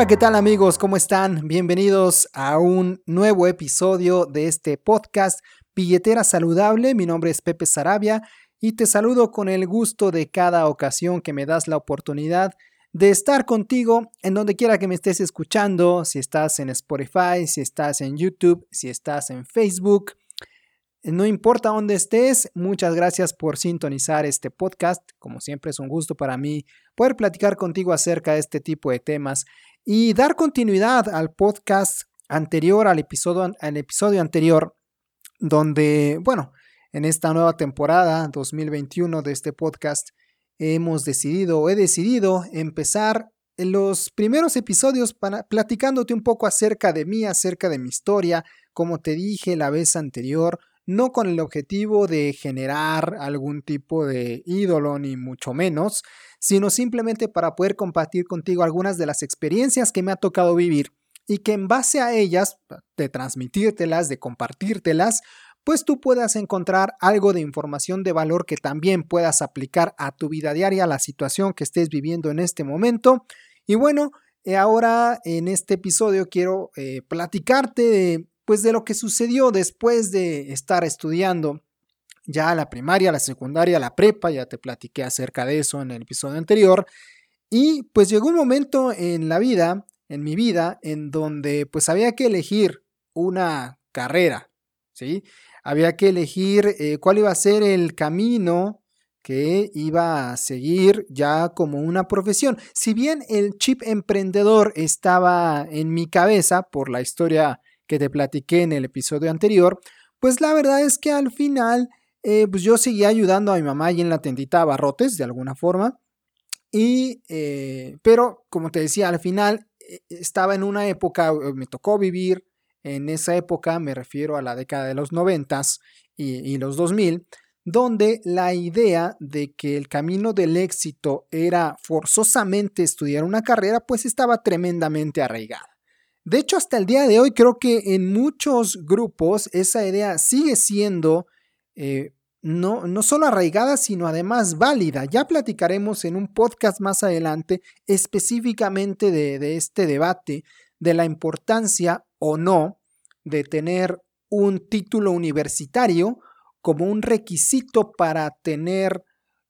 Hola, ¿qué tal amigos? ¿Cómo están? Bienvenidos a un nuevo episodio de este podcast Billetera Saludable. Mi nombre es Pepe Sarabia y te saludo con el gusto de cada ocasión que me das la oportunidad de estar contigo en donde quiera que me estés escuchando, si estás en Spotify, si estás en YouTube, si estás en Facebook. No importa dónde estés, muchas gracias por sintonizar este podcast. Como siempre es un gusto para mí poder platicar contigo acerca de este tipo de temas y dar continuidad al podcast anterior, al episodio, al episodio anterior, donde, bueno, en esta nueva temporada 2021 de este podcast, hemos decidido o he decidido empezar los primeros episodios para, platicándote un poco acerca de mí, acerca de mi historia, como te dije la vez anterior, no con el objetivo de generar algún tipo de ídolo, ni mucho menos, sino simplemente para poder compartir contigo algunas de las experiencias que me ha tocado vivir y que en base a ellas, de transmitírtelas, de compartírtelas, pues tú puedas encontrar algo de información de valor que también puedas aplicar a tu vida diaria, a la situación que estés viviendo en este momento. Y bueno, eh, ahora en este episodio quiero eh, platicarte de, pues de lo que sucedió después de estar estudiando ya la primaria, la secundaria, la prepa, ya te platiqué acerca de eso en el episodio anterior. Y pues llegó un momento en la vida, en mi vida, en donde pues había que elegir una carrera, ¿sí? Había que elegir eh, cuál iba a ser el camino que iba a seguir ya como una profesión. Si bien el chip emprendedor estaba en mi cabeza por la historia que te platiqué en el episodio anterior, pues la verdad es que al final eh, pues yo seguía ayudando a mi mamá ahí en la tendita Barrotes de alguna forma. Y, eh, pero como te decía, al final eh, estaba en una época, me tocó vivir en esa época, me refiero a la década de los noventas y, y los 2000, donde la idea de que el camino del éxito era forzosamente estudiar una carrera, pues estaba tremendamente arraigada. De hecho, hasta el día de hoy creo que en muchos grupos esa idea sigue siendo eh, no, no solo arraigada, sino además válida. Ya platicaremos en un podcast más adelante específicamente de, de este debate, de la importancia o no de tener un título universitario como un requisito para tener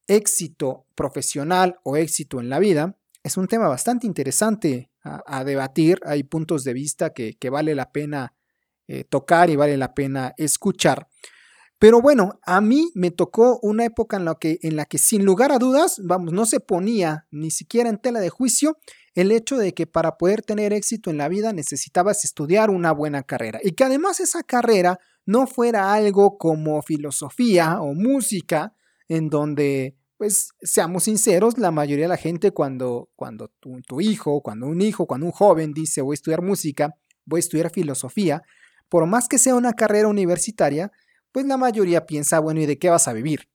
éxito profesional o éxito en la vida. Es un tema bastante interesante a, debatir. Hay puntos de vista que, vale la pena eh, tocar y vale la pena escuchar. Pero bueno, a mí me tocó una época en la, que, en la que sin lugar a dudas, vamos, no se ponía ni siquiera en tela de juicio el hecho de que para poder tener éxito en la vida necesitabas estudiar una buena carrera y que además esa carrera no fuera algo como filosofía o música en donde pues seamos sinceros, la mayoría de la gente cuando, cuando tu, hijo, cuando un hijo, cuando un joven dice voy a estudiar música, voy a estudiar filosofía, por más que sea una carrera universitaria, pues la mayoría piensa, bueno, ¿y de qué vas a vivir?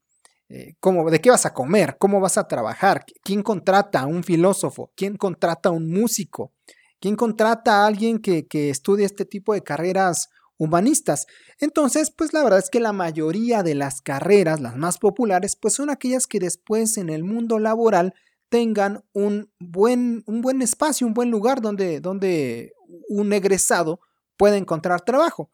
Eh, ¿cómo, ¿De qué vas a comer? ¿Cómo vas a trabajar? ¿Quién contrata a un filósofo? ¿Quién contrata a un músico? ¿Quién contrata a alguien que, que estudie este tipo de carreras humanistas? Entonces, pues la verdad es que la mayoría de las carreras, las más populares, pues son aquellas que después en el mundo laboral tengan un buen, un buen espacio, un buen lugar donde, donde un egresado pueda encontrar trabajo.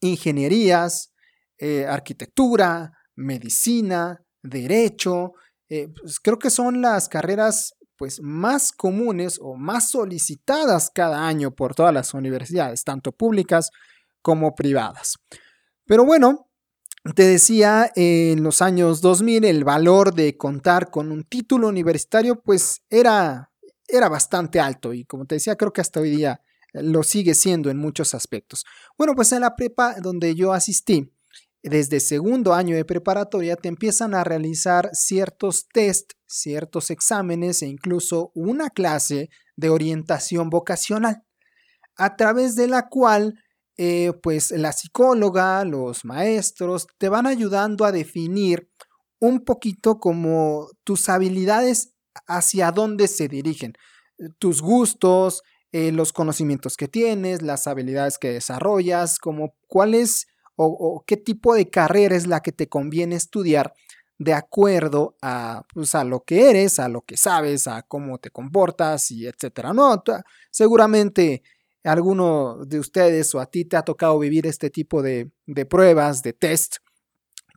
Ingenierías, eh, arquitectura, medicina, derecho. Eh, pues creo que son las carreras pues, más comunes o más solicitadas cada año por todas las universidades, tanto públicas como privadas. Pero bueno, te decía, en los años 2000 el valor de contar con un título universitario pues era, era bastante alto y como te decía, creo que hasta hoy día lo sigue siendo en muchos aspectos. Bueno, pues en la prepa donde yo asistí, desde segundo año de preparatoria te empiezan a realizar ciertos test, ciertos exámenes e incluso una clase de orientación vocacional, a través de la cual eh, pues la psicóloga, los maestros te van ayudando a definir un poquito como tus habilidades hacia dónde se dirigen, tus gustos, eh, los conocimientos que tienes, las habilidades que desarrollas, como cuál es o, qué tipo de carrera es la que te conviene estudiar de acuerdo a, pues, lo que eres, a lo que sabes, a cómo te comportas y etcétera. No, seguramente alguno de ustedes o a ti te ha tocado vivir este tipo de, de pruebas, de test,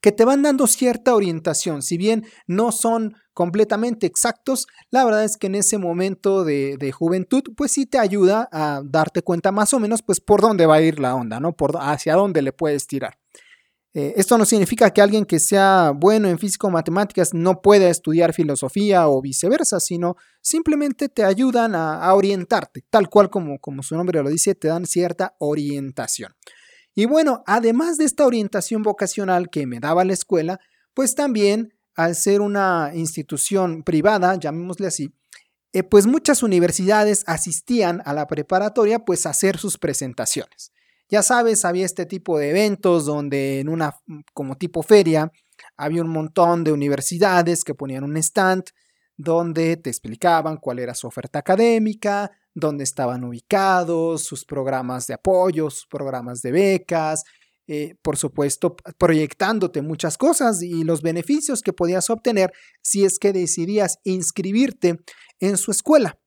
que te van dando cierta orientación. Si bien no son completamente exactos, la verdad es que en ese momento de, juventud, pues sí te ayuda a darte cuenta más o menos, pues por dónde va a ir la onda, ¿no? Por hacia dónde le puedes tirar. Eh, esto no significa que alguien que sea bueno en físico o matemáticas no pueda estudiar filosofía o viceversa, sino simplemente te ayudan a, orientarte, tal cual como, como su nombre lo dice, te dan cierta orientación. Y bueno, además de esta orientación vocacional que me daba la escuela, pues también al ser una institución privada, llamémosle así, eh, pues muchas universidades asistían a la preparatoria pues a hacer sus presentaciones. Ya sabes, había este tipo de eventos donde en una como tipo feria había un montón de universidades que ponían un stand donde te explicaban cuál era su oferta académica, dónde estaban ubicados, sus programas de apoyo, sus programas de becas, eh, por supuesto, proyectándote muchas cosas y los beneficios que podías obtener si es que decidías inscribirte en su escuela.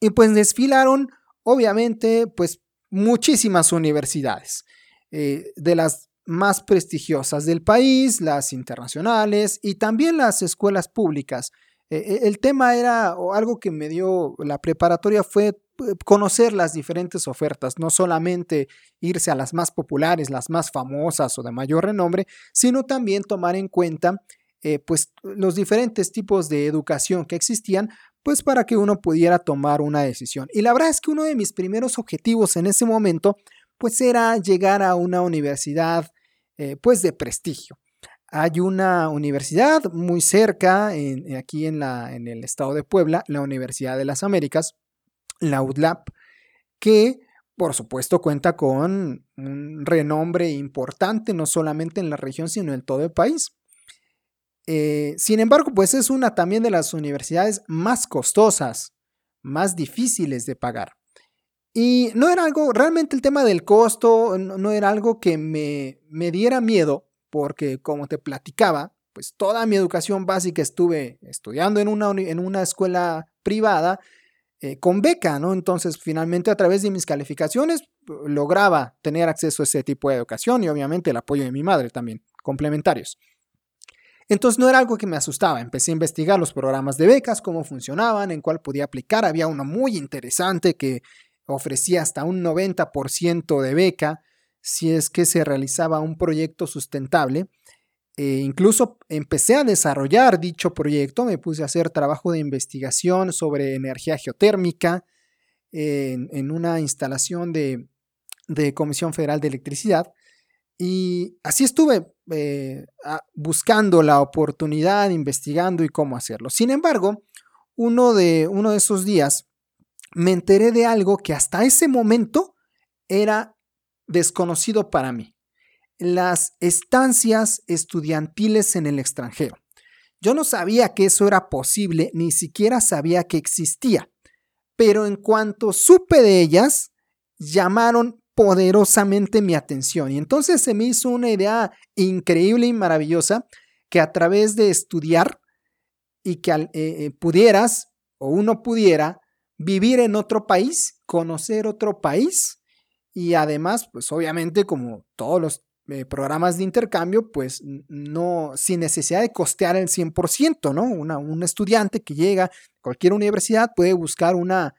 Y pues desfilaron, obviamente, pues muchísimas universidades, eh, de las más prestigiosas del país, las internacionales y también las escuelas públicas. Eh, el tema era, o algo que me dio la preparatoria fue eh, conocer las diferentes ofertas, no solamente irse a las más populares, las más famosas o de mayor renombre, sino también tomar en cuenta eh, pues los diferentes tipos de educación que existían, pues para que uno pudiera tomar una decisión. Y la verdad es que uno de mis primeros objetivos en ese momento, pues era llegar a una universidad eh, pues de prestigio. Hay una universidad muy cerca, aquí en, en el estado de Puebla, la Universidad de las Américas, la UDLAP, que por supuesto cuenta con un renombre importante, no solamente en la región, sino en todo el país. Eh, sin embargo, pues es una también de las universidades más costosas, más difíciles de pagar. Y no era algo, realmente el tema del costo no, era algo que me, me diera miedo, porque como te platicaba, pues toda mi educación básica estuve estudiando en una, en una escuela privada eh, con beca, ¿no? Entonces, finalmente, a través de mis calificaciones, lograba tener acceso a ese tipo de educación y obviamente el apoyo de mi madre también, complementarios. Entonces no era algo que me asustaba, empecé a investigar los programas de becas, cómo funcionaban, en cuál podía aplicar, había uno muy interesante que ofrecía hasta un 90% de beca si es que se realizaba un proyecto sustentable. Eh, incluso empecé a desarrollar dicho proyecto, me puse a hacer trabajo de investigación sobre energía geotérmica en, una instalación de, Comisión Federal de Electricidad. Y así estuve eh, buscando la oportunidad, investigando y cómo hacerlo. Sin embargo, uno de, uno de esos días me enteré de algo que hasta ese momento era desconocido para mí las estancias estudiantiles en el extranjero. Yo no sabía que eso era posible, ni siquiera sabía que existía, pero en cuanto supe de ellas, llamaron poderosamente mi atención y entonces se me hizo una idea increíble y maravillosa que a través de estudiar y que eh, eh, pudieras o uno pudiera vivir en otro país, conocer otro país y además, pues obviamente como todos los eh, programas de intercambio, pues no, sin necesidad de costear el 100%, ¿no? un estudiante que llega a cualquier universidad puede buscar una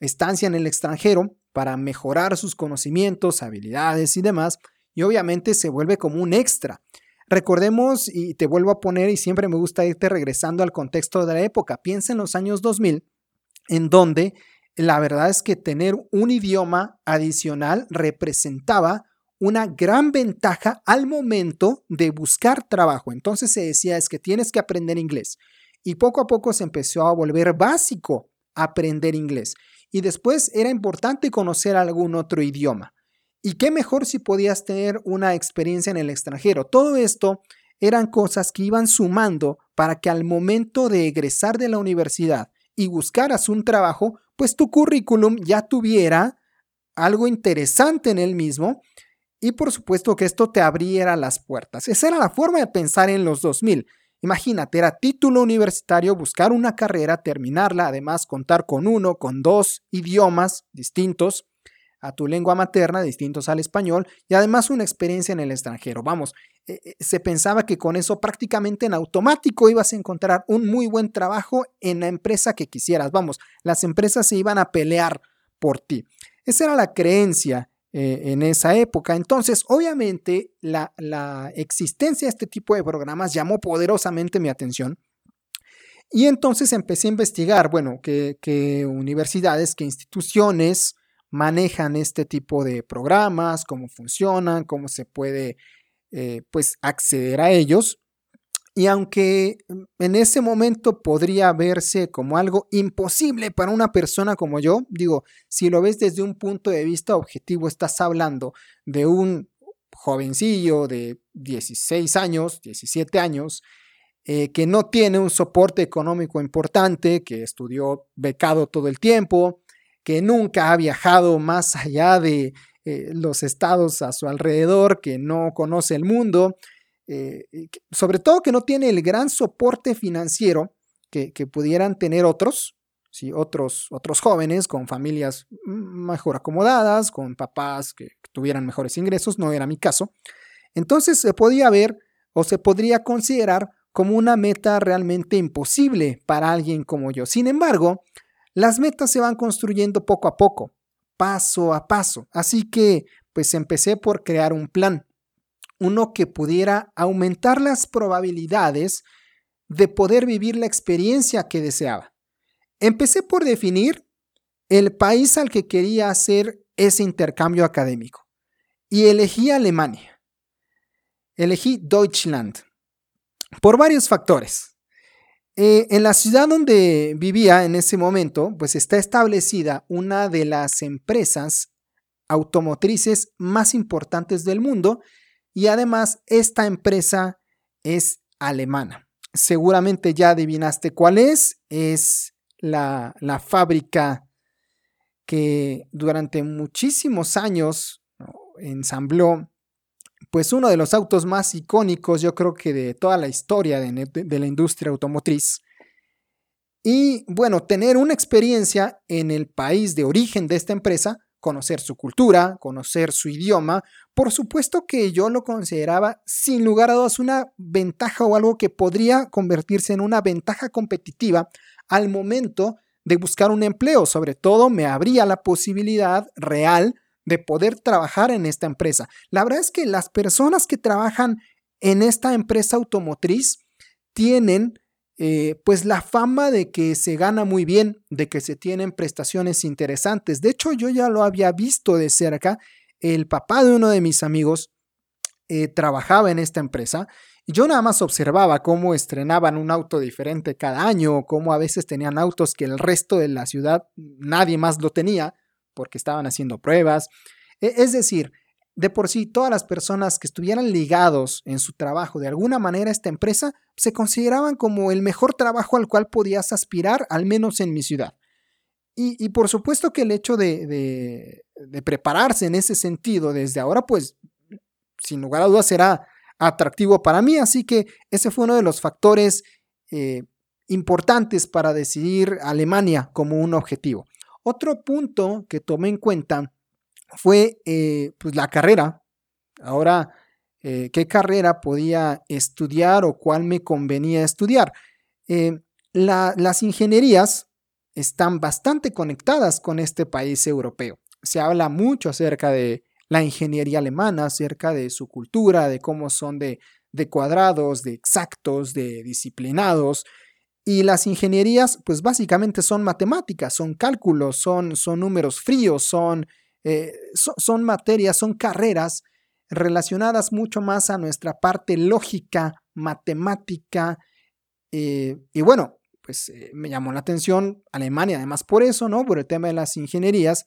estancia en el extranjero para mejorar sus conocimientos, habilidades y demás, y obviamente se vuelve como un extra. Recordemos, y te vuelvo a poner, y siempre me gusta irte regresando al contexto de la época, piensa en los años 2000, en donde la verdad es que tener un idioma adicional representaba una gran ventaja al momento de buscar trabajo. Entonces se decía es que tienes que aprender inglés. Y poco a poco se empezó a volver básico aprender inglés. Y después era importante conocer algún otro idioma. Y qué mejor si podías tener una experiencia en el extranjero. Todo esto eran cosas que iban sumando para que al momento de egresar de la universidad y buscaras un trabajo, pues tu currículum ya tuviera algo interesante en él mismo y por supuesto que esto te abriera las puertas. Esa era la forma de pensar en los 2000. Imagínate, era título universitario, buscar una carrera, terminarla, además contar con uno, con dos idiomas distintos a tu lengua materna, distintos al español, y además una experiencia en el extranjero. Vamos, eh, eh, se pensaba que con eso prácticamente en automático ibas a encontrar un muy buen trabajo en la empresa que quisieras. Vamos, las empresas se iban a pelear por ti. Esa era la creencia eh, en esa época. Entonces, obviamente, la, existencia de este tipo de programas llamó poderosamente mi atención. Y entonces empecé a investigar, bueno, qué universidades, qué instituciones, manejan este tipo de programas, cómo funcionan, cómo se puede eh, pues acceder a ellos. Y aunque en ese momento podría verse como algo imposible para una persona como yo, digo, si lo ves desde un punto de vista objetivo, estás hablando de un jovencillo de 16 años, 17 años, eh, que no tiene un soporte económico importante, que estudió becado todo el tiempo, que nunca ha viajado más allá de eh, los estados a su alrededor, que no conoce el mundo, eh, sobre todo que no tiene el gran soporte financiero que, pudieran tener otros, ¿sí? otros, otros jóvenes con familias mejor acomodadas, con papás que tuvieran mejores ingresos, no era mi caso. Entonces se podía ver o se podría considerar como una meta realmente imposible para alguien como yo. Sin embargo, las metas se van construyendo poco a poco, paso a paso. Así que, pues empecé por crear un plan, uno que pudiera aumentar las probabilidades de poder vivir la experiencia que deseaba. Empecé por definir el país al que quería hacer ese intercambio académico y elegí Alemania. Elegí Deutschland por varios factores. Eh, en la ciudad donde vivía en ese momento, pues está establecida una de las empresas automotrices más importantes del mundo y además esta empresa es alemana. Seguramente ya adivinaste cuál es. Es la, fábrica que durante muchísimos años ensambló pues uno de los autos más icónicos, yo creo que de toda la historia de, la industria automotriz. Y bueno, tener una experiencia en el país de origen de esta empresa, conocer su cultura, conocer su idioma, por supuesto que yo lo consideraba sin lugar a dudas una ventaja o algo que podría convertirse en una ventaja competitiva al momento de buscar un empleo. Sobre todo me abría la posibilidad real de poder trabajar en esta empresa. La verdad es que las personas que trabajan en esta empresa automotriz tienen eh, pues la fama de que se gana muy bien, de que se tienen prestaciones interesantes. De hecho, yo ya lo había visto de cerca. El papá de uno de mis amigos eh, trabajaba en esta empresa y yo nada más observaba cómo estrenaban un auto diferente cada año, cómo a veces tenían autos que el resto de la ciudad nadie más lo tenía porque estaban haciendo pruebas. E, es decir, de por sí, todas las personas que estuvieran ligados en su trabajo de alguna manera a esta empresa se consideraban como el mejor trabajo al cual podías aspirar, al menos en mi ciudad. Y, por supuesto que el hecho de, prepararse en ese sentido desde ahora, pues sin lugar a dudas será atractivo para mí. Así que ese fue uno de los factores eh, importantes para decidir Alemania como un objetivo. Otro punto que tomé en cuenta fue eh, pues la carrera. Ahora, eh, ¿qué carrera podía estudiar o cuál me convenía estudiar? Eh, las ingenierías están bastante conectadas con este país europeo. Se habla mucho acerca de la ingeniería alemana, acerca de su cultura, de cómo son de, de cuadrados, de exactos, de disciplinados. Y las ingenierías, pues básicamente son matemáticas, son cálculos, son, son números fríos, son, eh, son, materias, son carreras relacionadas mucho más a nuestra parte lógica, matemática. Eh, y bueno, pues eh, me llamó la atención Alemania, además por eso, ¿no? Por el tema de las ingenierías.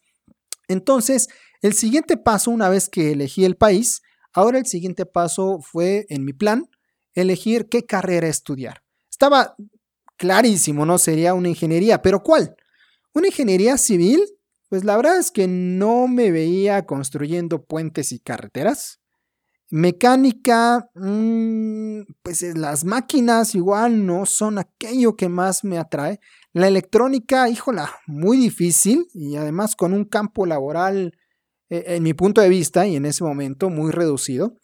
Entonces, el siguiente paso, una vez que elegí el país, ahora el siguiente paso fue en mi plan, elegir qué carrera estudiar. Estaba clarísimo, ¿no? Sería una ingeniería, pero ¿cuál? ¿Una ingeniería civil? Pues la verdad es que no me veía construyendo puentes y carreteras. Mecánica, mm, pues las máquinas igual no son aquello que más me atrae. La electrónica, híjola, muy difícil y además con un campo laboral, eh, en mi punto de vista y en ese momento, muy reducido.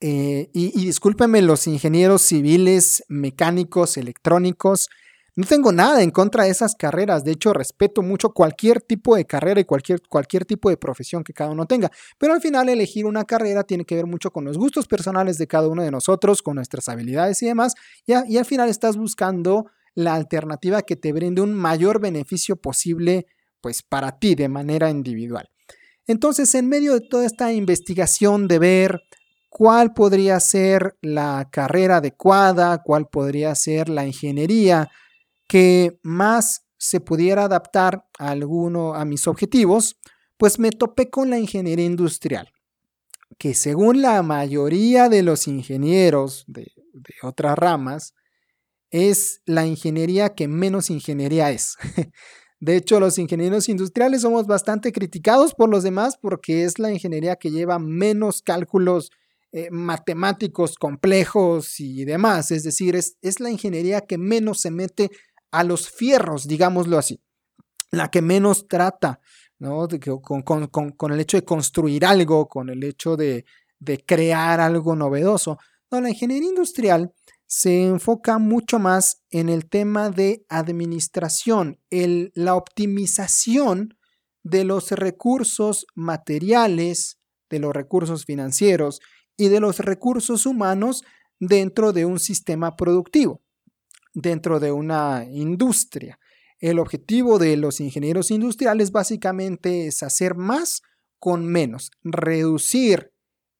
Eh, y discúlpenme los ingenieros civiles, mecánicos, electrónicos, no tengo nada en contra de esas carreras, de hecho respeto mucho cualquier tipo de carrera y cualquier, cualquier tipo de profesión que cada uno tenga, pero al final elegir una carrera tiene que ver mucho con los gustos personales de cada uno de nosotros, con nuestras habilidades y demás, y, y al final estás buscando la alternativa que te brinde un mayor beneficio posible pues para ti de manera individual. Entonces, en medio de toda esta investigación de ver cuál podría ser la carrera adecuada, cuál podría ser la ingeniería que más se pudiera adaptar a alguno a mis objetivos, pues me topé con la ingeniería industrial, que según la mayoría de los ingenieros de, otras ramas, es la ingeniería que menos ingeniería es. De hecho, los ingenieros industriales somos bastante criticados por los demás porque es la ingeniería que lleva menos cálculos eh, matemáticos complejos y demás. Es decir, es, es, la ingeniería que menos se mete a los fierros, digámoslo así, la que menos trata ¿no? con, con, el hecho de construir algo, con el hecho de, de crear algo novedoso. No, la ingeniería industrial se enfoca mucho más en el tema de administración, el, la optimización de los recursos materiales, de los recursos financieros y de los recursos humanos dentro de un sistema productivo dentro de una industria. El objetivo de los ingenieros industriales básicamente es hacer más con menos, reducir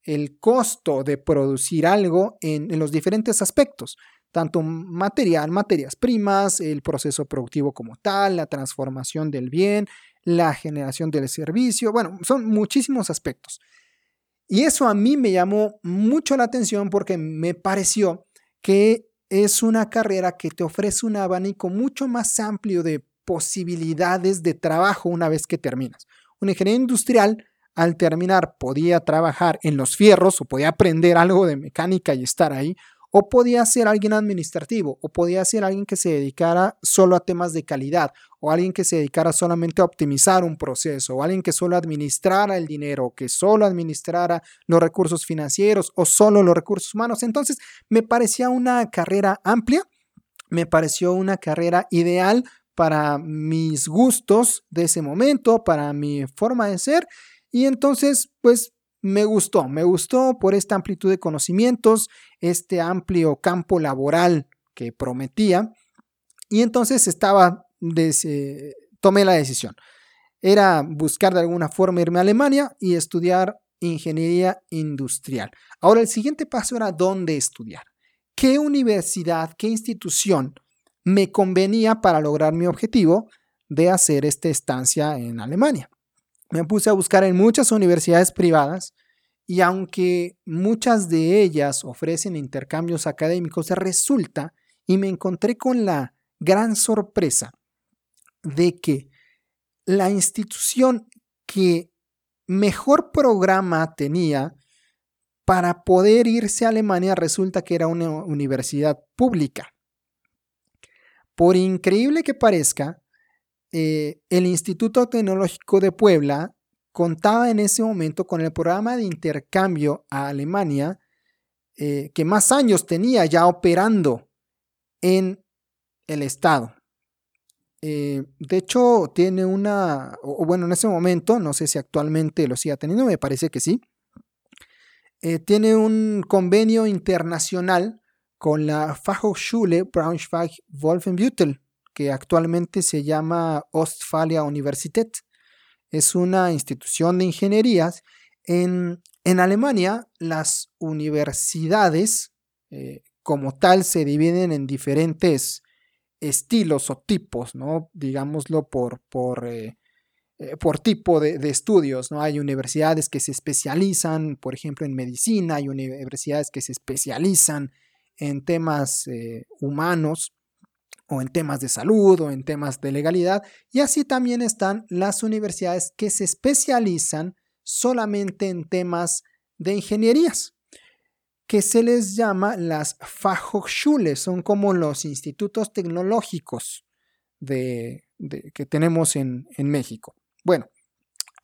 el costo de producir algo en, los diferentes aspectos, tanto material, materias primas, el proceso productivo como tal, la transformación del bien, la generación del servicio, bueno, son muchísimos aspectos. Y eso a mí me llamó mucho la atención porque me pareció que es una carrera que te ofrece un abanico mucho más amplio de posibilidades de trabajo una vez que terminas. Un ingeniero industrial, al terminar, podía trabajar en los fierros o podía aprender algo de mecánica y estar ahí, o podía ser alguien administrativo, o podía ser alguien que se dedicara solo a temas de calidad, o alguien que se dedicara solamente a optimizar un proceso, o alguien que solo administrara el dinero, que solo administrara los recursos financieros o solo los recursos humanos. Entonces, me parecía una carrera amplia, me pareció una carrera ideal para mis gustos de ese momento, para mi forma de ser, y entonces, pues me gustó, me gustó por esta amplitud de conocimientos, este amplio campo laboral que prometía. Y entonces estaba, tomé la decisión. Era buscar de alguna forma irme a Alemania y estudiar ingeniería industrial. Ahora el siguiente paso era dónde estudiar. ¿Qué universidad, qué institución me convenía para lograr mi objetivo de hacer esta estancia en Alemania? Me puse a buscar en muchas universidades privadas y aunque muchas de ellas ofrecen intercambios académicos, resulta y me encontré con la gran sorpresa de que la institución que mejor programa tenía para poder irse a Alemania resulta que era una universidad pública. Por increíble que parezca, eh, el Instituto Tecnológico de Puebla contaba en ese momento con el programa de intercambio a Alemania, eh, que más años tenía ya operando en el Estado. Eh, de hecho, tiene una, o bueno, en ese momento, no sé si actualmente lo siga teniendo, me parece que sí, tiene un convenio internacional con la Fachhochschule Braunschweig-Wolfenbüttel, que actualmente se llama Ostfalia Universität. Es una institución de ingenierías en En Alemania, las universidades eh, como tal se dividen en diferentes estilos o tipos, ¿no? Digámoslo por, por, eh, eh, por tipo de, estudios, ¿no? Hay universidades que se especializan, por ejemplo, en medicina, hay universidades que se especializan en temas humanos o en temas de salud o en temas de legalidad, y así también están las universidades que se especializan solamente en temas de ingenierías, que se les llama las Fachhochschule, son como los institutos tecnológicos de, que tenemos en, en México. Bueno,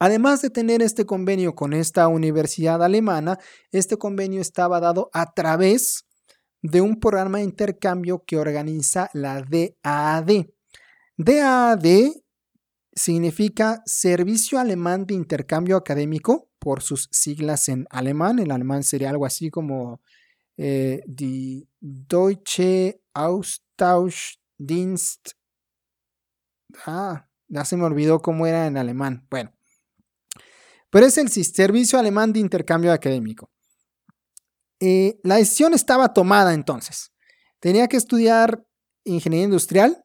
Además de tener este convenio con esta universidad alemana, este convenio estaba dado a través de un programa de intercambio que organiza la DAAD. DAAD significa Servicio Alemán de Intercambio Académico, por sus siglas en alemán. El alemán sería algo así como eh, Die Deutsche Austauschdienst. Ah, ya se me olvidó cómo era en alemán. Bueno, pero es el Servicio Alemán de Intercambio Académico. Eh, la decisión estaba tomada entonces. Tenía que estudiar ingeniería industrial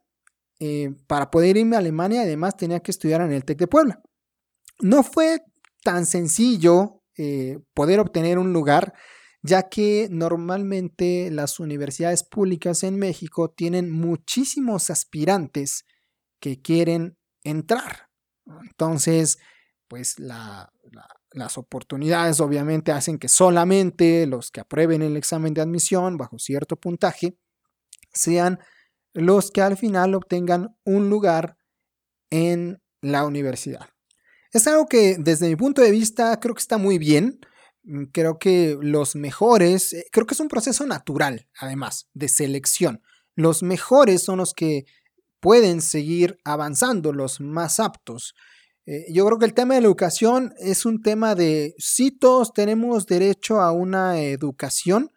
eh, para poder irme a Alemania, además tenía que estudiar en el TEC de Puebla. No fue tan sencillo eh, poder obtener un lugar, ya que normalmente las universidades públicas en México tienen muchísimos aspirantes que quieren entrar. Entonces, pues las oportunidades obviamente hacen que solamente los que aprueben el examen de admisión bajo cierto puntaje sean los que al final obtengan un lugar en la universidad. Es algo que desde mi punto de vista creo que está muy bien. Mm, creo que los mejores, eh, creo que es un proceso natural, además, de selección. Los mejores son los que pueden seguir avanzando, los más aptos. Eh, yo creo que el tema de la educación es un tema de, sí todos tenemos derecho a una educación,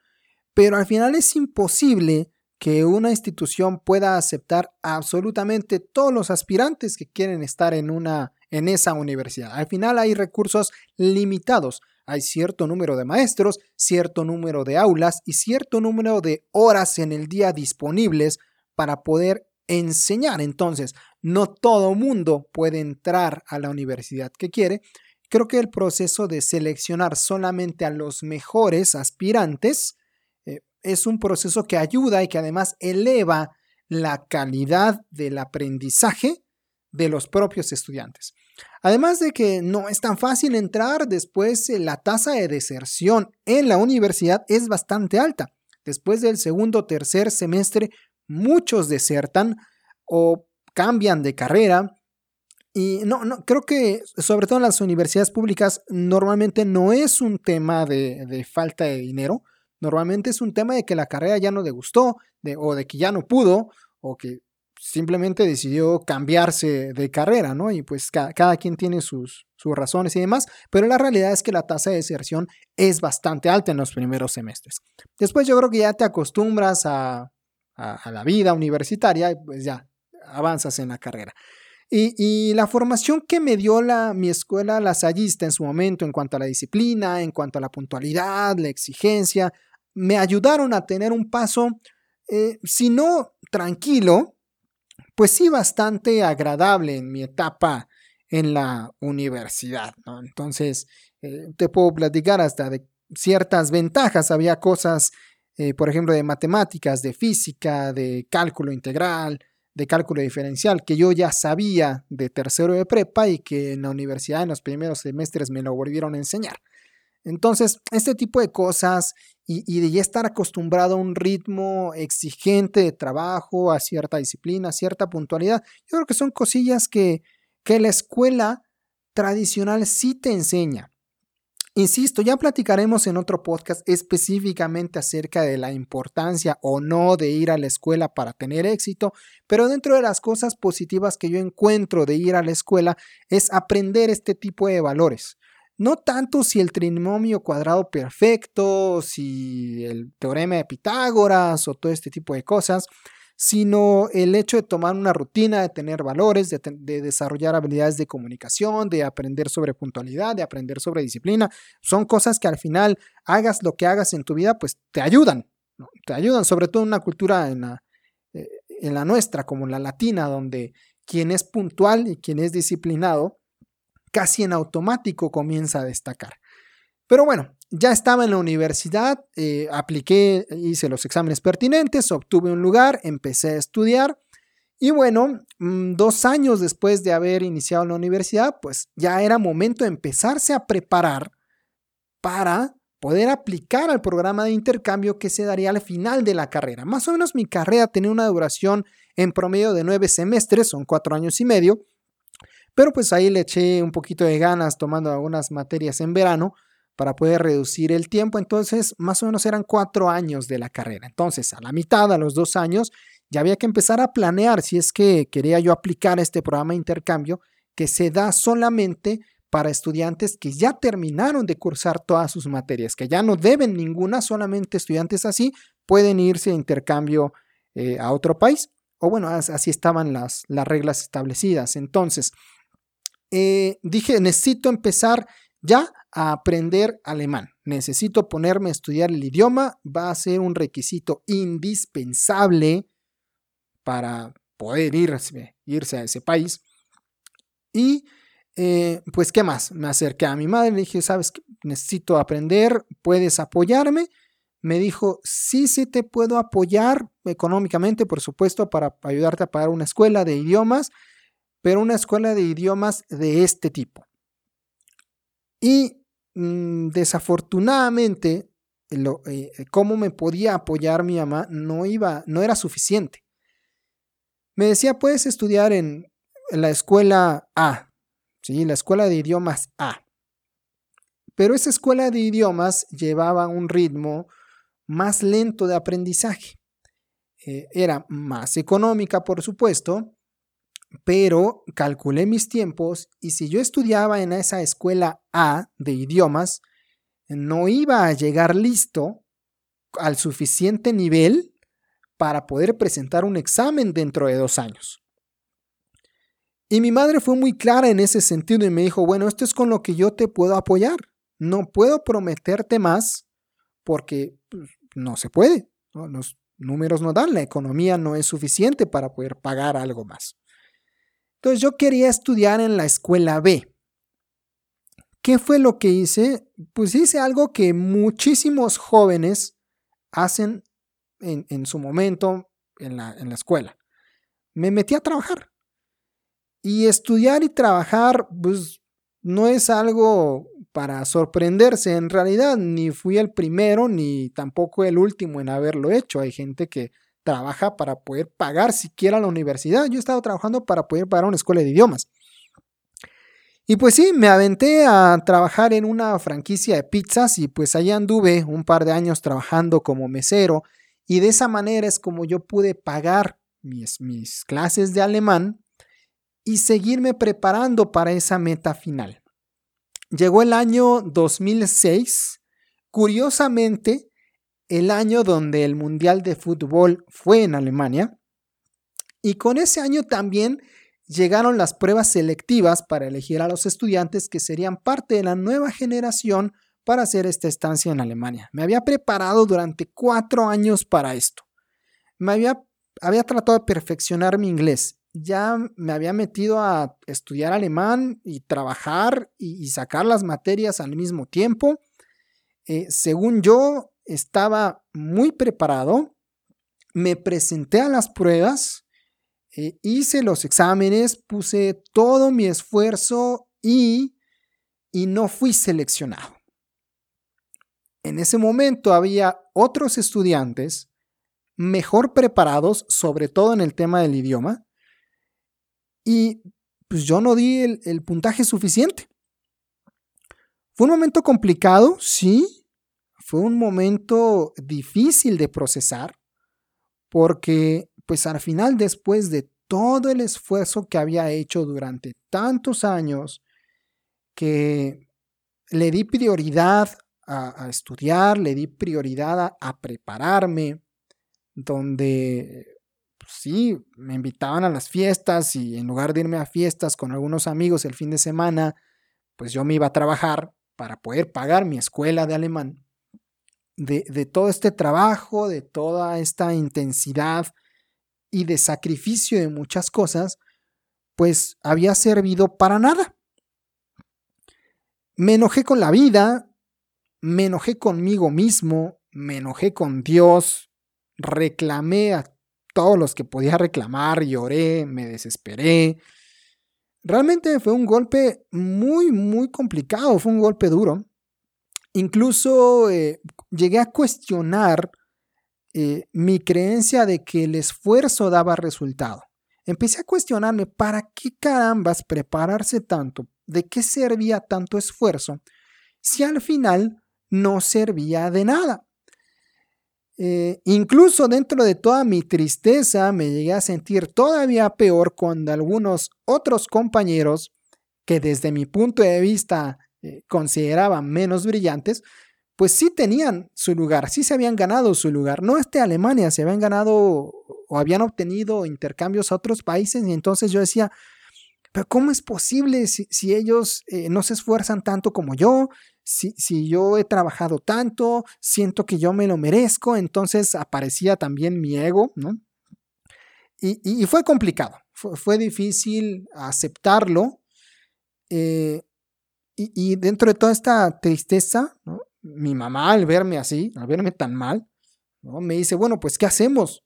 pero al final es imposible que una institución pueda aceptar absolutamente todos los aspirantes que quieren estar en, una, en esa universidad. Al final hay recursos limitados. Hay cierto número de maestros, cierto número de aulas y cierto número de horas en el día disponibles para poder enseñar. Entonces, no todo mundo puede entrar a la universidad que quiere. Creo que el proceso de seleccionar solamente a los mejores aspirantes es un proceso que ayuda y que además eleva la calidad del aprendizaje de los propios estudiantes. Además de que no es tan fácil entrar, después eh, la tasa de deserción en la universidad es bastante alta. Después del segundo o tercer semestre, muchos desertan o cambian de carrera. Y no, no, creo que sobre todo en las universidades públicas normalmente no es un tema de falta de dinero, Normalmente es un tema de que la carrera ya no le gustó, de, o de que ya no pudo, o que simplemente decidió cambiarse de carrera, ¿no? Y pues cada, quien tiene sus, sus, razones y demás, pero la realidad es que la tasa de deserción es bastante alta en los primeros semestres. Después yo creo que ya te acostumbras a, a, la vida universitaria pues ya avanzas en la carrera. Y, y, la formación que me dio la, mi escuela lasallista en su momento en cuanto a la disciplina, en cuanto a la puntualidad, la exigencia, me ayudaron a tener un paso, eh, si no tranquilo, pues sí bastante agradable en mi etapa en la universidad. Entonces, eh, te puedo platicar hasta de ciertas ventajas. Había cosas, eh, por ejemplo, de matemáticas, de física, de cálculo integral, de cálculo diferencial, que yo ya sabía de tercero de prepa y que en la universidad en los primeros semestres me lo volvieron a enseñar. Entonces, este tipo de cosas y, de ya estar acostumbrado a un ritmo exigente de trabajo, a cierta disciplina, a cierta puntualidad, yo creo que son cosillas que, que la escuela tradicional sí te enseña. Insisto, ya platicaremos en otro podcast específicamente acerca de la importancia o no de ir a la escuela para tener éxito, pero dentro de las cosas positivas que yo encuentro de ir a la escuela es aprender este tipo de valores. No tanto si el trinomio cuadrado perfecto, si el teorema de Pitágoras o todo este tipo de cosas, sino el hecho de tomar una rutina, de tener valores, de, de, desarrollar habilidades de comunicación, de aprender sobre puntualidad, de aprender sobre disciplina. Son cosas que al final hagas lo que hagas en tu vida, pues te ayudan, te ayudan, sobre todo en una cultura en la, eh, en la nuestra, como la latina, donde quien es puntual y quien es disciplinado, casi en automático comienza a destacar. Pero bueno, ya estaba en la universidad, eh, apliqué, hice los exámenes pertinentes, obtuve un lugar, empecé a estudiar y bueno, mm, dos años después de haber iniciado la universidad, pues ya era momento de empezarse a preparar para poder aplicar al programa de intercambio que se daría al final de la carrera. Más o menos mi carrera tenía una duración en promedio de nueve semestres, son cuatro años y medio, pero pues ahí le eché un poquito de ganas tomando algunas materias en verano para poder reducir el tiempo. Entonces, más o menos eran cuatro años de la carrera. Entonces, a la mitad, a los dos años, ya había que empezar a planear si es que quería yo aplicar este programa de intercambio que se da solamente para estudiantes que ya terminaron de cursar todas sus materias, que ya no deben ninguna, solamente estudiantes así pueden irse a intercambio eh, a otro país. O bueno, así estaban las, las reglas establecidas. Entonces, eh, dije, necesito empezar ya aprender alemán. Necesito ponerme a estudiar el idioma. Va a ser un requisito indispensable para poder irse, irse a ese país. Y eh, pues, ¿qué más? Me acerqué a mi madre, le dije, sabes, necesito aprender, puedes apoyarme. Me dijo, sí, sí te puedo apoyar económicamente, por supuesto, para ayudarte a pagar una escuela de idiomas, pero una escuela de idiomas de este tipo. Y mm, desafortunadamente, lo, eh, cómo me podía apoyar mi mamá no iba, no era suficiente. Me decía, puedes estudiar en, la escuela A, ¿sí? la escuela de idiomas A. Pero esa escuela de idiomas llevaba un ritmo más lento de aprendizaje. Eh, era más económica, por supuesto, pero calculé mis tiempos y si yo estudiaba en esa escuela A de idiomas, no iba a llegar listo al suficiente nivel para poder presentar un examen dentro de dos años. Y mi madre fue muy clara en ese sentido y me dijo, bueno, esto es con lo que yo te puedo apoyar. No puedo prometerte más porque pues, no se puede. Los números no dan, la economía no es suficiente para poder pagar algo más. Entonces yo quería estudiar en la escuela B. ¿Qué fue lo que hice? Pues hice algo que muchísimos jóvenes hacen en, su momento en la, en la escuela. Me metí a trabajar. Y estudiar y trabajar, pues no es algo para sorprenderse en realidad, ni fui el primero ni tampoco el último en haberlo hecho. Hay gente que trabaja para poder pagar siquiera la universidad. Yo he estado trabajando para poder pagar una escuela de idiomas. Y pues sí, me aventé a trabajar en una franquicia de pizzas y pues allá anduve un par de años trabajando como mesero y de esa manera es como yo pude pagar mis, mis clases de alemán y seguirme preparando para esa meta final. Llegó el año 2006, curiosamente, el año donde el Mundial de Fútbol fue en Alemania, y con ese año también llegaron las pruebas selectivas para elegir a los estudiantes que serían parte de la nueva generación para hacer esta estancia en Alemania. Me había preparado durante cuatro años para esto. Me había, había tratado de perfeccionar mi inglés ya me había metido a estudiar alemán y trabajar y, sacar las materias al mismo tiempo. Eh, según yo, estaba muy preparado. Me presenté a las pruebas, eh, hice los exámenes, puse todo mi esfuerzo y, y no fui seleccionado. En ese momento había otros estudiantes mejor preparados, sobre todo en el tema del idioma, y pues yo no di el, puntaje suficiente. Fue un momento complicado, sí, fue un momento difícil de procesar, porque pues al final después de todo el esfuerzo que había hecho durante tantos años, que le di prioridad a, estudiar, le di prioridad a prepararme, donde pues sí, me invitaban a las fiestas y en lugar de irme a fiestas con algunos amigos el fin de semana, pues yo me iba a trabajar para poder pagar mi escuela de alemán. De, de todo este trabajo, de toda esta intensidad y de sacrificio de muchas cosas, pues había servido para nada. Me enojé con la vida, me enojé conmigo mismo, me enojé con Dios, reclamé a todos los que podía reclamar, lloré, me desesperé. Realmente fue un golpe muy, muy complicado, fue un golpe duro. Incluso eh, llegué a cuestionar eh, mi creencia de que el esfuerzo daba resultado. Empecé a cuestionarme, ¿para qué carambas prepararse tanto? ¿De qué servía tanto esfuerzo si al final no servía de nada? Eh, incluso dentro de toda mi tristeza me llegué a sentir todavía peor cuando algunos otros compañeros que desde mi punto de vista eh, consideraban menos brillantes, pues sí tenían su lugar, sí se habían ganado su lugar. No este Alemania, se habían ganado o habían obtenido intercambios a otros países y entonces yo decía, pero ¿cómo es posible si, ellos eh, no se esfuerzan tanto como yo? si, yo he trabajado tanto, siento que yo me lo merezco, entonces aparecía también mi ego, ¿no? Y, fue complicado, fue, difícil aceptarlo. Eh, y, dentro de toda esta tristeza, mi mamá al verme así, al verme tan mal, ¿no? me dice, bueno, pues ¿qué hacemos?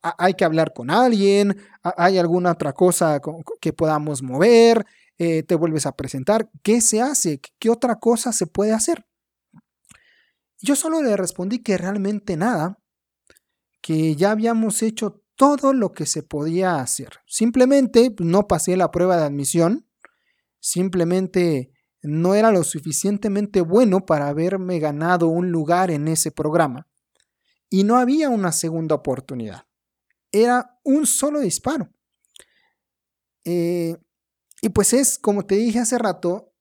hay que hablar con alguien, hay alguna otra cosa que podamos mover, eh, te vuelves a presentar, ¿qué se hace? ¿Qué otra cosa se puede hacer? Yo solo le respondí que realmente nada, que ya habíamos hecho todo lo que se podía hacer. Simplemente pues, no pasé la prueba de admisión, simplemente no era lo suficientemente bueno para haberme ganado un lugar en ese programa. Y no había una segunda oportunidad. Era un solo disparo. Eh, y pues es, como te dije hace rato,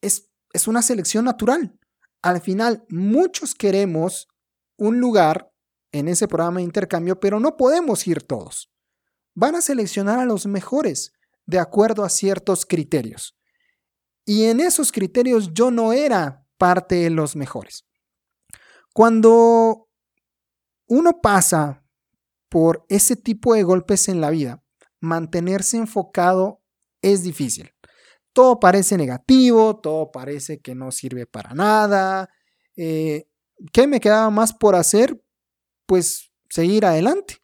es, es una selección natural. Al final, muchos queremos un lugar en ese programa de intercambio, pero no podemos ir todos. Van a seleccionar a los mejores de acuerdo a ciertos criterios. Y en esos criterios yo no era parte de los mejores. Cuando uno pasa por ese tipo de golpes en la vida, mantenerse enfocado es difícil. Todo parece negativo, todo parece que no sirve para nada. Eh, ¿Qué me quedaba más por hacer? Pues seguir adelante.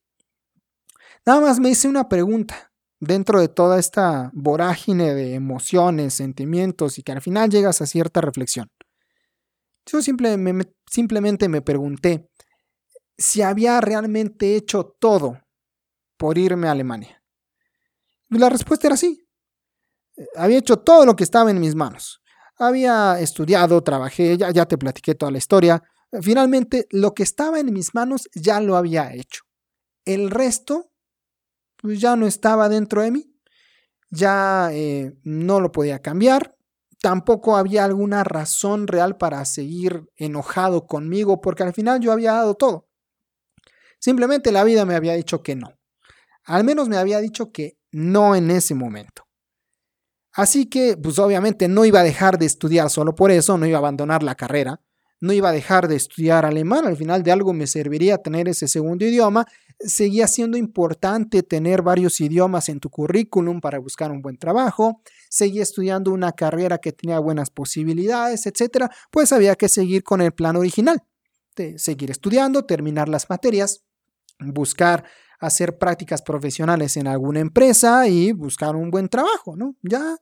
Nada más me hice una pregunta dentro de toda esta vorágine de emociones, sentimientos y que al final llegas a cierta reflexión. Yo simplemente me pregunté si había realmente hecho todo por irme a Alemania. Y la respuesta era sí había hecho todo lo que estaba en mis manos. Había estudiado, trabajé, ya, ya te platiqué toda la historia. Finalmente, lo que estaba en mis manos ya lo había hecho. El resto, pues ya no estaba dentro de mí. Ya eh, no lo podía cambiar. Tampoco había alguna razón real para seguir enojado conmigo porque al final yo había dado todo. Simplemente la vida me había dicho que no. Al menos me había dicho que no en ese momento. Así que, pues obviamente no iba a dejar de estudiar solo por eso, no iba a abandonar la carrera, no iba a dejar de estudiar alemán, al final de algo me serviría tener ese segundo idioma, seguía siendo importante tener varios idiomas en tu currículum para buscar un buen trabajo, seguía estudiando una carrera que tenía buenas posibilidades, etcétera, pues había que seguir con el plan original, de seguir estudiando, terminar las materias, buscar hacer prácticas profesionales en alguna empresa y buscar un buen trabajo, ¿no? Ya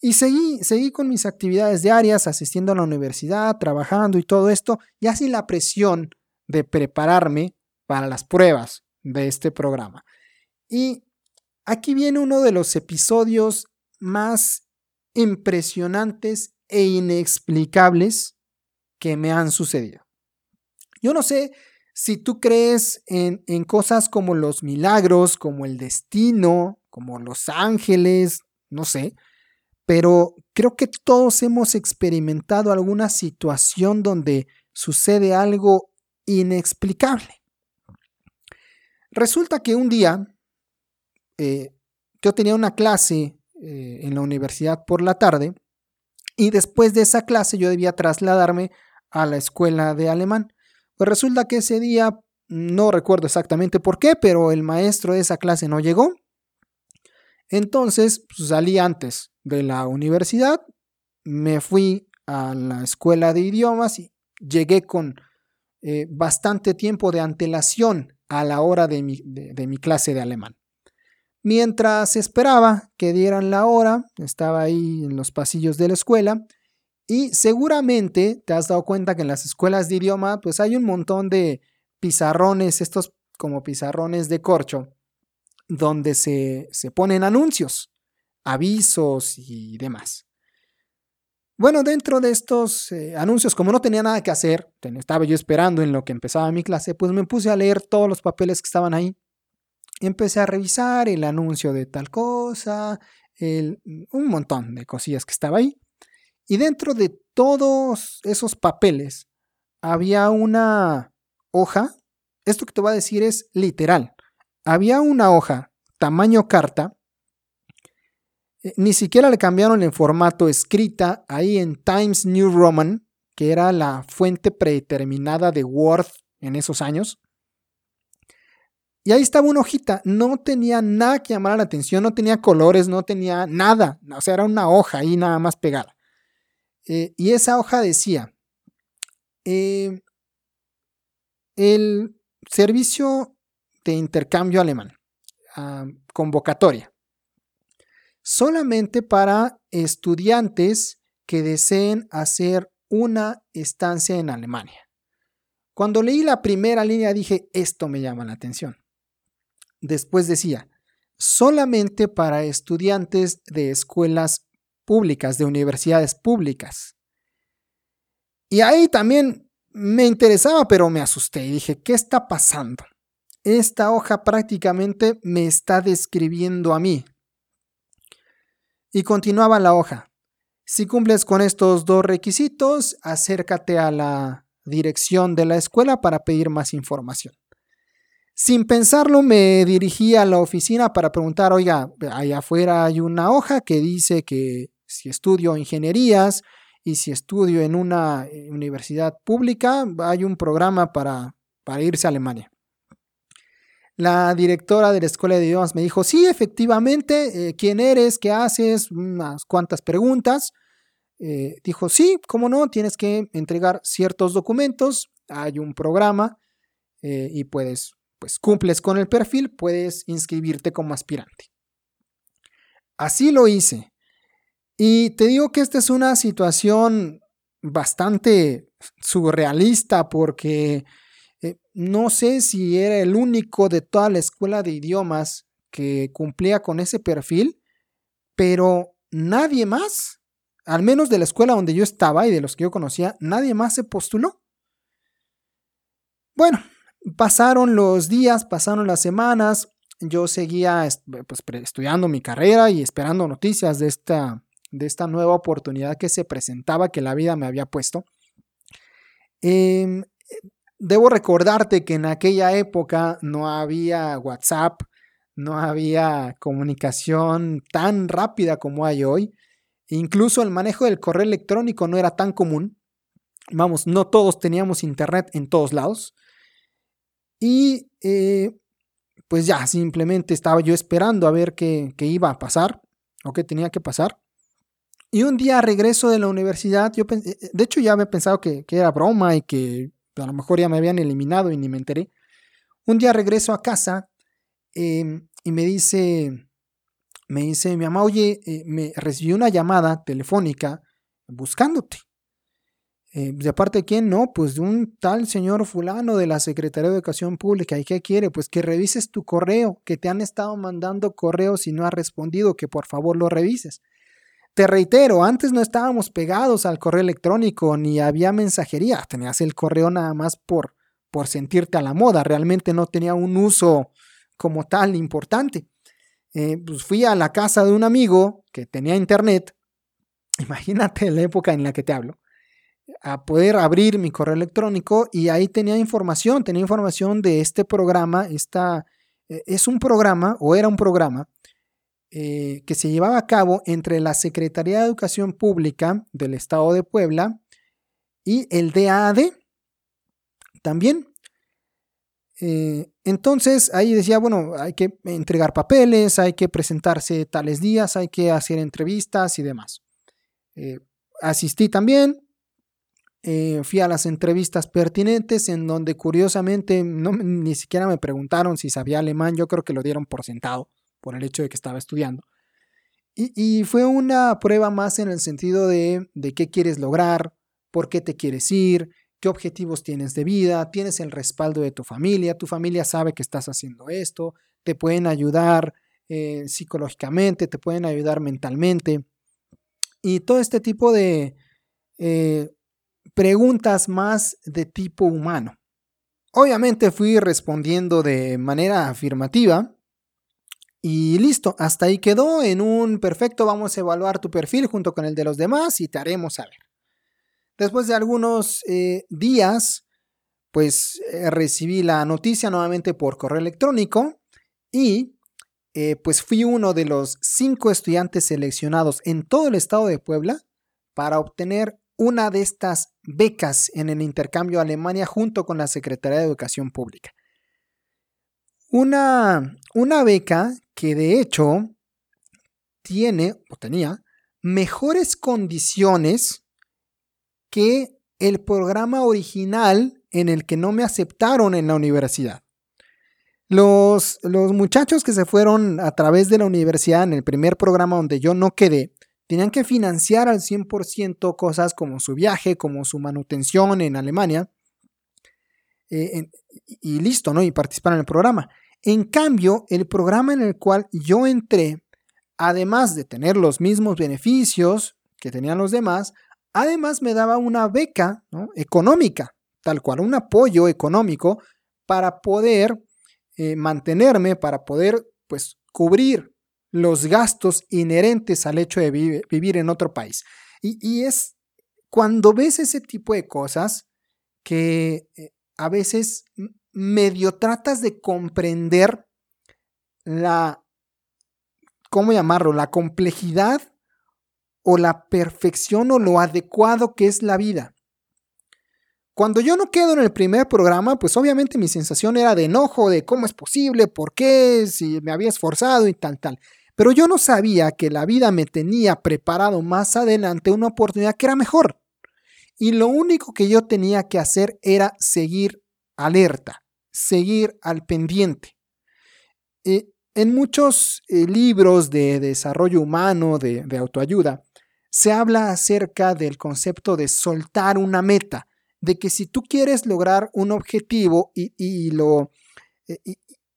y seguí, seguí con mis actividades diarias, asistiendo a la universidad, trabajando y todo esto, ya sin la presión de prepararme para las pruebas de este programa. Y aquí viene uno de los episodios más impresionantes e inexplicables que me han sucedido. Yo no sé si tú crees en, cosas como los milagros, como el destino, como los ángeles, no sé, pero creo que todos hemos experimentado alguna situación donde sucede algo inexplicable. Resulta que un día eh, yo tenía una clase eh, en la universidad por la tarde y después de esa clase yo debía trasladarme a la escuela de alemán. Pues resulta que ese día, no recuerdo exactamente por qué, pero el maestro de esa clase no llegó. Entonces pues, salí antes de la universidad, me fui a la escuela de idiomas y llegué con eh, bastante tiempo de antelación a la hora de mi clase de alemán. Mientras esperaba que dieran la hora, estaba ahí en los pasillos de la escuela y seguramente te has dado cuenta que en las escuelas de idioma pues hay un montón de pizarrones, estos como pizarrones de corcho, donde se, ponen anuncios, avisos y demás. Bueno, dentro de estos eh, anuncios, como no tenía nada que hacer, estaba yo esperando en lo que empezaba mi clase, pues me puse a leer todos los papeles que estaban ahí. Empecé a revisar el anuncio de tal cosa, un montón de cosillas que estaba ahí. Y dentro de todos esos papeles había una hoja, esto que te voy a decir es literal, había una hoja tamaño carta, ni siquiera le cambiaron el formato escrita ahí en Times New Roman, que era la fuente predeterminada de Word en esos años. Y ahí estaba una hojita, no tenía nada que llamar la atención, no tenía colores, no tenía nada, o sea, era una hoja ahí nada más pegada. Eh, y esa hoja decía, eh, el servicio de intercambio alemán, ah, convocatoria, solamente para estudiantes que deseen hacer una estancia en Alemania. Cuando leí la primera línea dije, esto me llama la atención. Después decía, solamente para estudiantes de escuelas públicas, de universidades públicas. Y ahí también me interesaba, pero me asusté y dije, ¿qué está pasando? Esta hoja prácticamente me está describiendo a mí. Y continuaba la hoja. Si cumples con estos dos requisitos, acércate a la dirección de la escuela para pedir más información. Sin pensarlo, me dirigí a la oficina para preguntar, oiga, allá afuera hay una hoja que dice que si estudio ingenierías y si estudio en una eh, universidad pública, hay un programa para, para irse a Alemania. La directora de la escuela de idiomas me dijo, sí, efectivamente, eh, ¿quién eres? ¿Qué haces? Unas cuantas preguntas. Eh, dijo, sí, cómo no, tienes que entregar ciertos documentos, hay un programa y puedes pues cumples con el perfil, puedes inscribirte como aspirante. Así lo hice. Y te digo que esta es una situación bastante surrealista porque eh, no sé si era el único de toda la escuela de idiomas que cumplía con ese perfil, pero nadie más, al menos de la escuela donde yo estaba y de los que yo conocía, nadie más se postuló. Bueno, Pasaron los días, pasaron las semanas, yo seguía pues, estudiando mi carrera y esperando noticias de esta, de esta nueva oportunidad que se presentaba, que la vida me había puesto. Em, debo recordarte que en aquella época no había WhatsApp, no había comunicación tan rápida como hay hoy. Incluso el manejo del correo electrónico no era tan común. Vamos, no todos teníamos internet en todos lados. Y eh, pues ya, simplemente estaba yo esperando a ver qué, iba a pasar o qué tenía que pasar. Y un día regreso de la universidad, yo eh, eh, de hecho ya había pensado que, era broma y que a lo mejor ya me habían eliminado y ni me enteré. Un día regreso a casa em, y me dice, me dice mi mamá, oye, me recibí una llamada telefónica buscándote. Eh, de parte de quién, no, pues de un tal señor fulano de la Secretaría de Educación Pública. ¿Y qué quiere? Pues que revises tu correo, que te han estado mandando correos y no has respondido, que por favor lo revises. Te reitero, antes no estábamos pegados al correo electrónico ni había mensajería, tenías el correo nada más por, por sentirte a la moda, realmente no tenía un uso como tal importante. Eh, pues fui a la casa de un amigo que tenía internet, imagínate la época en la que te hablo, a poder abrir mi correo electrónico y ahí tenía información, tenía información de este programa, esta eh, es un programa, o era un programa, eh, que se llevaba a cabo entre la Secretaría de Educación Pública del Estado de Puebla y el DAAD también. Eh, entonces ahí decía, bueno, hay que entregar papeles, hay que presentarse tales días, hay que hacer entrevistas y demás. asistí también, eh, fui a las entrevistas pertinentes en donde curiosamente no, ni siquiera me preguntaron si sabía alemán, yo creo que lo dieron por sentado por el hecho de que estaba estudiando. Y, fue una prueba más en el sentido de, de qué quieres lograr, por qué te quieres ir, qué objetivos tienes de vida, tienes el respaldo de tu familia, tu familia sabe que estás haciendo esto, te pueden ayudar eh, psicológicamente, te pueden ayudar mentalmente. Y todo este tipo de, eh, preguntas más de tipo humano. Obviamente fui respondiendo de manera afirmativa y listo, hasta ahí quedó en un perfecto, vamos a evaluar tu perfil junto con el de los demás y te haremos saber. Después de algunos eh, días, pues eh, recibí la noticia nuevamente por correo electrónico y eh, pues fui uno de los cinco estudiantes seleccionados en todo el estado de Puebla para obtener una de estas becas en el intercambio Alemania junto con la Secretaría de Educación Pública. Una, una beca que de hecho tiene o tenía mejores condiciones que el programa original en el que no me aceptaron en la universidad. Los, los, muchachos que se fueron a través de la universidad en el primer programa donde yo no quedé, tenían que financiar al 100% cosas como su viaje, como su manutención en Alemania, eh, y listo, ¿no? Y participar en el programa. En cambio, el programa en el cual yo entré, además de tener los mismos beneficios que tenían los demás, además me daba una beca económica, tal cual, un apoyo económico para poder eh, mantenerme, para poder, pues, cubrir los gastos inherentes al hecho de vivir en otro país. Y, es cuando ves ese tipo de cosas que eh, a veces medio tratas de comprender la, ¿cómo llamarlo? La complejidad o la perfección o lo adecuado que es la vida. Cuando yo no quedo en el primer programa, pues obviamente mi sensación era de enojo, de cómo es posible, por qué, si me había esforzado y tal, tal. Pero yo no sabía que la vida me tenía preparado más adelante una oportunidad que era mejor. Y lo único que yo tenía que hacer era seguir alerta, seguir al pendiente. Eh, en muchos eh, libros de desarrollo humano, de, autoayuda, se habla acerca del concepto de soltar una meta, de que si tú quieres lograr un objetivo y, lo, eh,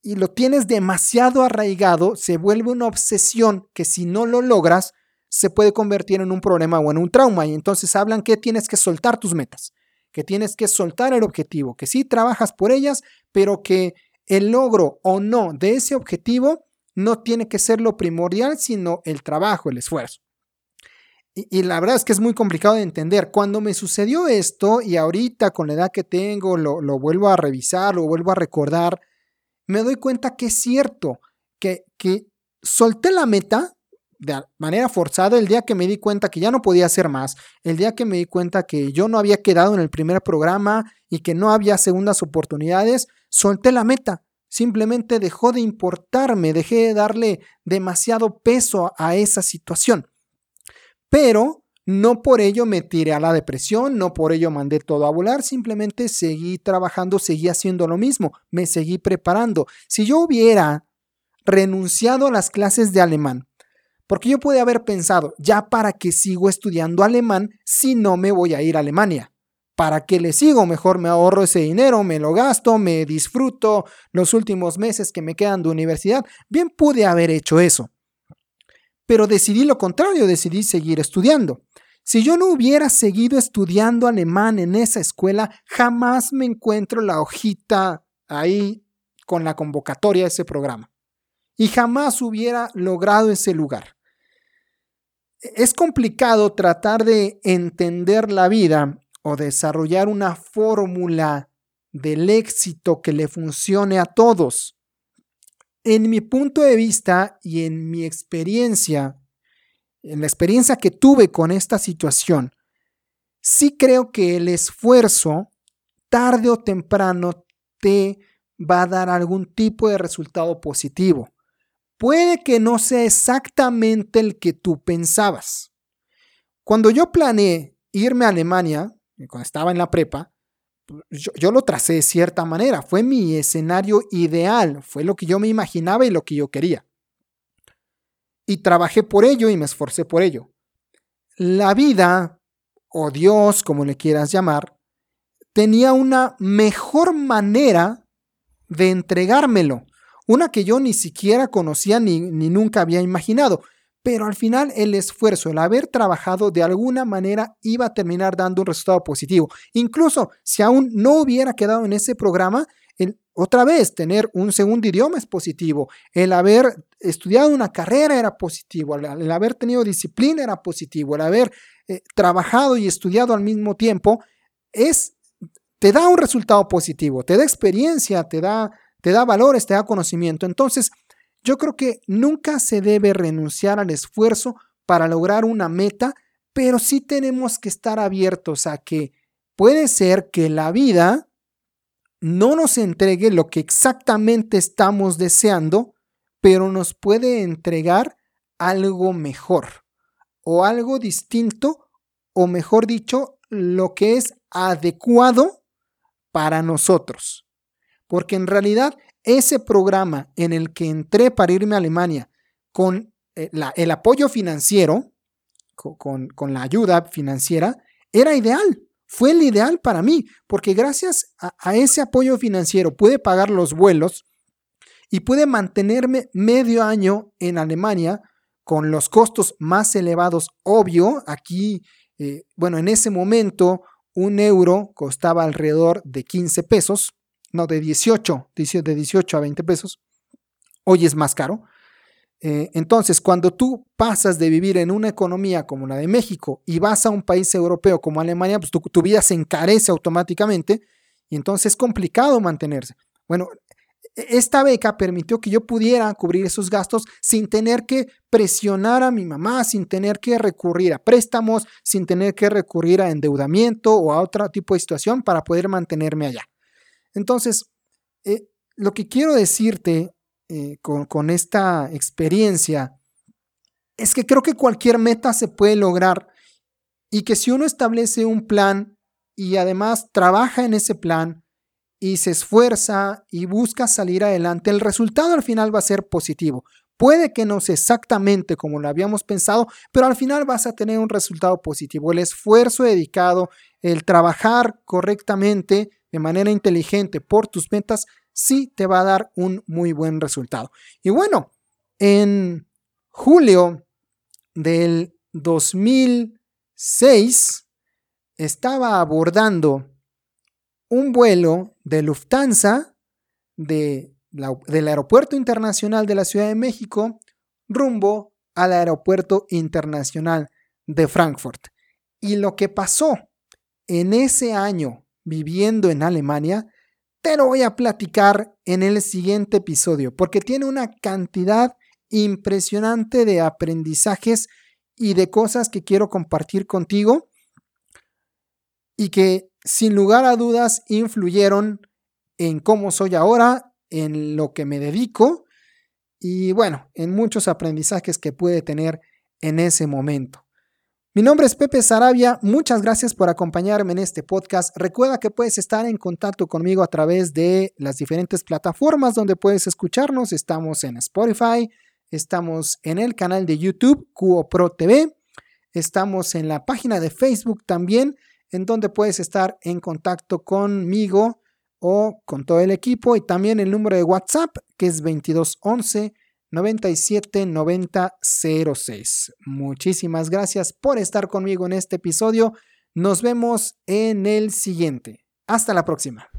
y lo tienes demasiado arraigado, se vuelve una obsesión que si no lo logras, se puede convertir en un problema o en un trauma. Y entonces hablan que tienes que soltar tus metas, que tienes que soltar el objetivo, que sí trabajas por ellas, pero que el logro o no de ese objetivo no tiene que ser lo primordial, sino el trabajo, el esfuerzo. Y, la verdad es que es muy complicado de entender. Cuando me sucedió esto y ahorita con la edad que tengo lo, lo vuelvo a revisar, lo vuelvo a recordar, me doy cuenta que es cierto, que, que solté la meta de manera forzada el día que me di cuenta que ya no podía hacer más, el día que me di cuenta que yo no había quedado en el primer programa y que no había segundas oportunidades, solté la meta. Simplemente dejó de importarme, dejé de darle demasiado peso a esa situación. Pero no por ello me tiré a la depresión, no por ello mandé todo a volar, simplemente seguí trabajando, seguí haciendo lo mismo, me seguí preparando. Si yo hubiera renunciado a las clases de alemán, porque yo pude haber pensado, ya para qué sigo estudiando alemán si no me voy a ir a Alemania. ¿Para qué le sigo? Mejor me ahorro ese dinero, me lo gasto, me disfruto los últimos meses que me quedan de universidad. Bien pude haber hecho eso. Pero decidí lo contrario, decidí seguir estudiando. Si yo no hubiera seguido estudiando alemán en esa escuela, jamás me encuentro la hojita ahí con la convocatoria de ese programa. Y jamás hubiera logrado ese lugar. Es complicado tratar de entender la vida o desarrollar una fórmula del éxito que le funcione a todos. en mi punto de vista y en mi experiencia, en la experiencia que tuve con esta situación, sí creo que el esfuerzo, tarde o temprano, te va a dar algún tipo de resultado positivo. Puede que no sea exactamente el que tú pensabas. Cuando yo planeé irme a Alemania, cuando estaba en la prepa, yo, lo tracé de cierta manera. Fue mi escenario ideal, fue lo que yo me imaginaba y lo que yo quería. Y trabajé por ello y me esforcé por ello. La vida, o Dios, como le quieras llamar, tenía una mejor manera de entregármelo, una que yo ni siquiera conocía ni, ni nunca había imaginado. Pero al final el esfuerzo, el haber trabajado de alguna manera iba a terminar dando un resultado positivo. Incluso si aún no hubiera quedado en ese programa, el, otra vez tener un segundo idioma es positivo. El haber estudiado una carrera era positivo. El, haber tenido disciplina era positivo. El haber eh, trabajado y estudiado al mismo tiempo es te da un resultado positivo, te da experiencia, te da, te da valores, te da conocimiento. Entonces, yo creo que nunca se debe renunciar al esfuerzo para lograr una meta, pero sí tenemos que estar abiertos a que puede ser que la vida no nos entregue lo que exactamente estamos deseando, pero nos puede entregar algo mejor o algo distinto, o mejor dicho, lo que es adecuado para nosotros. Porque en realidad ese programa en el que entré para irme a Alemania con eh, el apoyo financiero, con, la ayuda financiera, era ideal. Fue el ideal para mí, porque gracias a, a ese apoyo financiero pude pagar los vuelos y pude mantenerme medio año en Alemania con los costos más elevados, obvio. Aquí, eh, bueno, en ese momento un euro costaba alrededor de 15 pesos no, de 18, de 18 a 20 pesos. Hoy es más caro. Eh, entonces, cuando tú pasas de vivir en una economía como la de México y vas a un país europeo como Alemania, pues tu, tu vida se encarece automáticamente y entonces es complicado mantenerse. Bueno, e, esta beca permitió que yo pudiera cubrir esos gastos sin tener que presionar a mi mamá, sin tener que recurrir a préstamos, sin tener que recurrir a endeudamiento o a otro tipo de situación para poder mantenerme allá. Entonces, eh, lo que quiero decirte eh, con, con esta experiencia es que creo que cualquier meta se puede lograr y que si uno establece un plan y además trabaja en ese plan y se esfuerza y busca salir adelante, el resultado al final va a ser positivo. Puede que no sea exactamente como lo habíamos pensado, pero al final vas a tener un resultado positivo. El esfuerzo dedicado, el trabajar correctamente, de manera inteligente por tus metas, sí te va a dar un muy buen resultado. Y bueno, en julio del 2006 estaba abordando un vuelo de Lufthansa de del Aeropuerto Internacional de la Ciudad de México rumbo al Aeropuerto Internacional de Frankfurt. Y lo que pasó en ese año viviendo en Alemania, te lo voy a platicar en el siguiente episodio, porque tiene una cantidad impresionante de aprendizajes y de cosas que quiero compartir contigo y que sin lugar a dudas influyeron en cómo soy ahora, en lo que me dedico y bueno, en muchos aprendizajes que pude tener en ese momento. Mi nombre es Pepe Sarabia, muchas gracias por acompañarme en este podcast. Recuerda que puedes estar en contacto conmigo a través de las diferentes plataformas donde puedes escucharnos. Estamos en Spotify, estamos en el canal de YouTube QoPro TV, estamos en la página de Facebook también, en donde puedes estar en contacto conmigo o con todo el equipo y también el número de WhatsApp que es 2211 979006. Muchísimas gracias por estar conmigo en este episodio. Nos vemos en el siguiente. Hasta la próxima.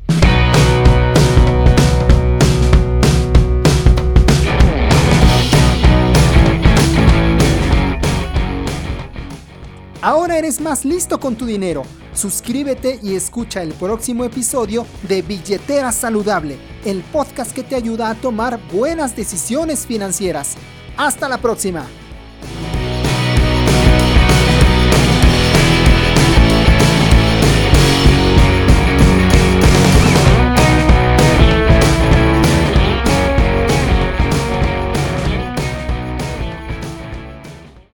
Ahora eres más listo con tu dinero. Suscríbete y escucha el próximo episodio de Billetera Saludable, el podcast que te ayuda a tomar buenas decisiones financieras. Hasta la próxima.